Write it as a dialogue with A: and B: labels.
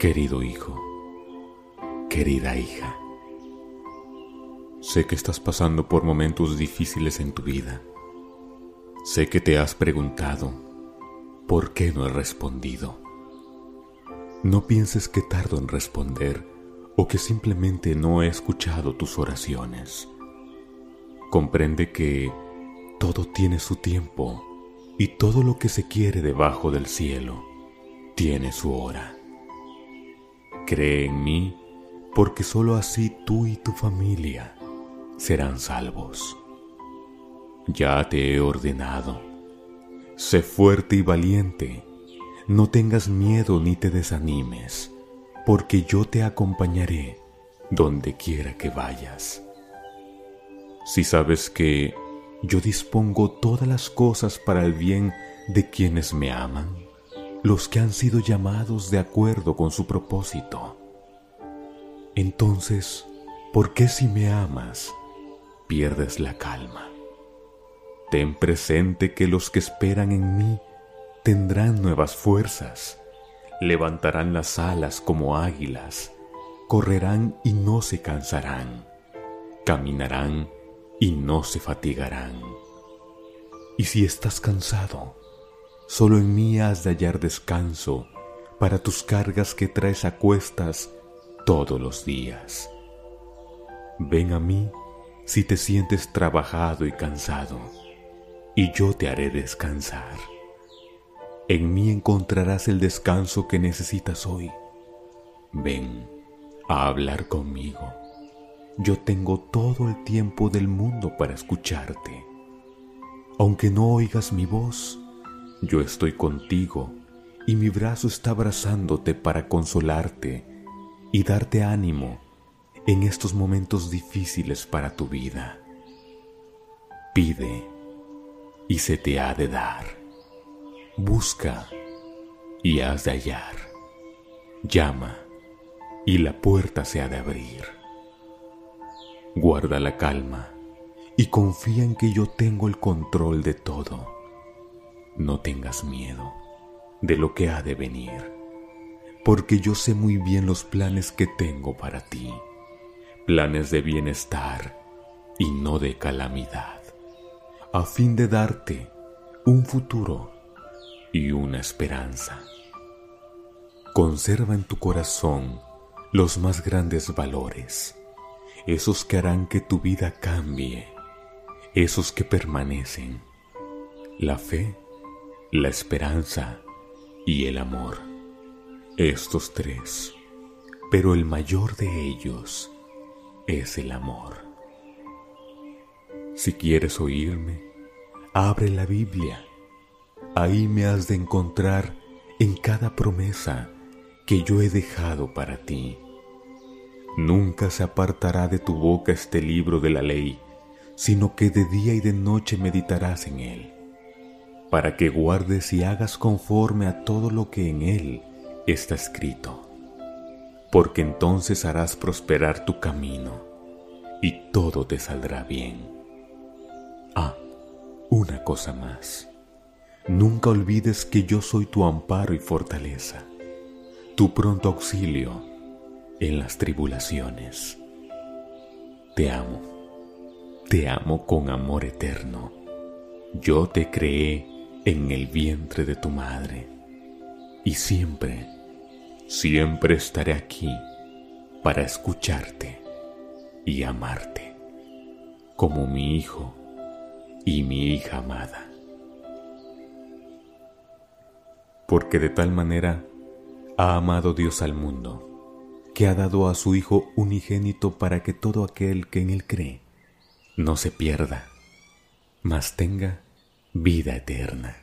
A: Querido hijo, querida hija, sé que estás pasando por momentos difíciles en tu vida. Sé que te has preguntado, ¿por qué no he respondido? No pienses que tardo en responder o que simplemente no he escuchado tus oraciones. Comprende que todo tiene su tiempo y todo lo que se quiere debajo del cielo tiene su hora. Cree en mí porque sólo así tú y tu familia serán salvos. Ya te he ordenado. Sé fuerte y valiente. No tengas miedo ni te desanimes, porque yo te acompañaré donde quiera que vayas. Si sabes que yo dispongo todas las cosas para el bien de quienes me aman, los que han sido llamados de acuerdo con su propósito. Entonces, ¿por qué si me amas, pierdes la calma? Ten presente que los que esperan en mí tendrán nuevas fuerzas, levantarán las alas como águilas, correrán y no se cansarán, caminarán y no se fatigarán. Y si estás cansado, solo en mí has de hallar descanso para tus cargas que traes a cuestas todos los días. Ven a mí si te sientes trabajado y cansado y yo te haré descansar. En mí encontrarás el descanso que necesitas hoy. Ven a hablar conmigo. Yo tengo todo el tiempo del mundo para escucharte. Aunque no oigas mi voz, yo estoy contigo y mi brazo está abrazándote para consolarte y darte ánimo en estos momentos difíciles para tu vida. Pide y se te ha de dar. Busca y has de hallar. Llama y la puerta se ha de abrir. Guarda la calma y confía en que yo tengo el control de todo. No tengas miedo de lo que ha de venir, porque yo sé muy bien los planes que tengo para ti, planes de bienestar y no de calamidad a fin de darte un futuro y una esperanza. Conserva en tu corazón los más grandes valores, esos que harán que tu vida cambie, esos que permanecen, la fe, la esperanza y el amor. Estos tres, pero el mayor de ellos es el amor. Si quieres oírme, abre la Biblia. Ahí me has de encontrar en cada promesa que yo he dejado para ti. Nunca se apartará de tu boca este libro de la ley, sino que de día y de noche meditarás en él, para que guardes y hagas conforme a todo lo que en él está escrito, porque entonces harás prosperar tu camino y todo te saldrá bien. Ah, una cosa más. Nunca olvides que yo soy tu amparo y fortaleza, tu pronto auxilio en las tribulaciones. Te amo, te amo con amor eterno. Yo te creé en el vientre de tu madre y siempre, siempre estaré aquí para escucharte y amarte como mi hijo y mi hija amada. Porque de tal manera ha amado Dios al mundo, que ha dado a su Hijo unigénito para que todo aquel que en Él cree no se pierda, mas tenga vida eterna.